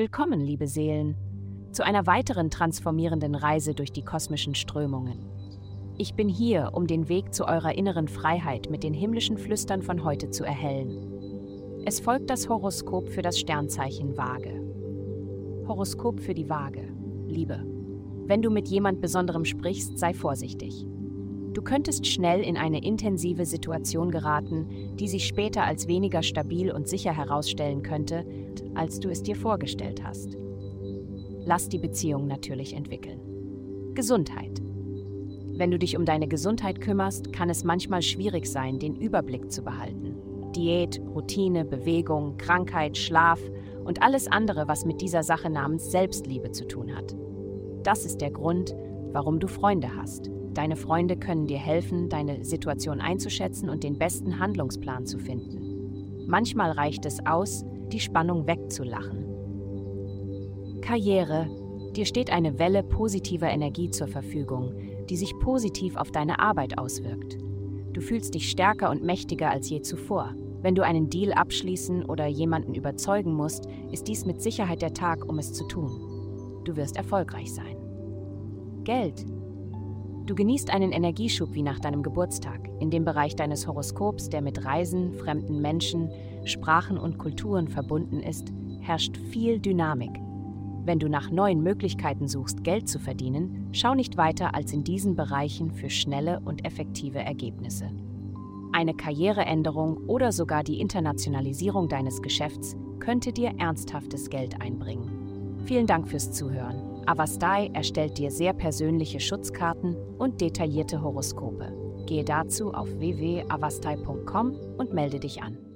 Willkommen, liebe Seelen, zu einer weiteren transformierenden Reise durch die kosmischen Strömungen. Ich bin hier, um den Weg zu eurer inneren Freiheit mit den himmlischen Flüstern von heute zu erhellen. Es folgt das Horoskop für das Sternzeichen Waage. Horoskop für die Waage. Liebe. Wenn du mit jemand Besonderem sprichst, sei vorsichtig. Du könntest schnell in eine intensive Situation geraten, die sich später als weniger stabil und sicher herausstellen könnte, als du es dir vorgestellt hast. Lass die Beziehung natürlich entwickeln. Gesundheit. Wenn du dich um deine Gesundheit kümmerst, kann es manchmal schwierig sein, den Überblick zu behalten. Diät, Routine, Bewegung, Krankheit, Schlaf und alles andere, was mit dieser Sache namens Selbstliebe zu tun hat. Das ist der Grund, warum du Freunde hast. Deine Freunde können dir helfen, deine Situation einzuschätzen und den besten Handlungsplan zu finden. Manchmal reicht es aus, die Spannung wegzulachen. Karriere. Dir steht eine Welle positiver Energie zur Verfügung, die sich positiv auf deine Arbeit auswirkt. Du fühlst dich stärker und mächtiger als je zuvor. Wenn du einen Deal abschließen oder jemanden überzeugen musst, ist dies mit Sicherheit der Tag, um es zu tun. Du wirst erfolgreich sein. Geld. Du genießt einen Energieschub wie nach deinem Geburtstag. In dem Bereich deines Horoskops, der mit Reisen, fremden Menschen, Sprachen und Kulturen verbunden ist, herrscht viel Dynamik. Wenn du nach neuen Möglichkeiten suchst, Geld zu verdienen, schau nicht weiter als in diesen Bereichen für schnelle und effektive Ergebnisse. Eine Karriereänderung oder sogar die Internationalisierung deines Geschäfts könnte dir ernsthaftes Geld einbringen. Vielen Dank fürs Zuhören. Avastai erstellt dir sehr persönliche Schutzkarten und detaillierte Horoskope. Gehe dazu auf www.avastai.com und melde dich an.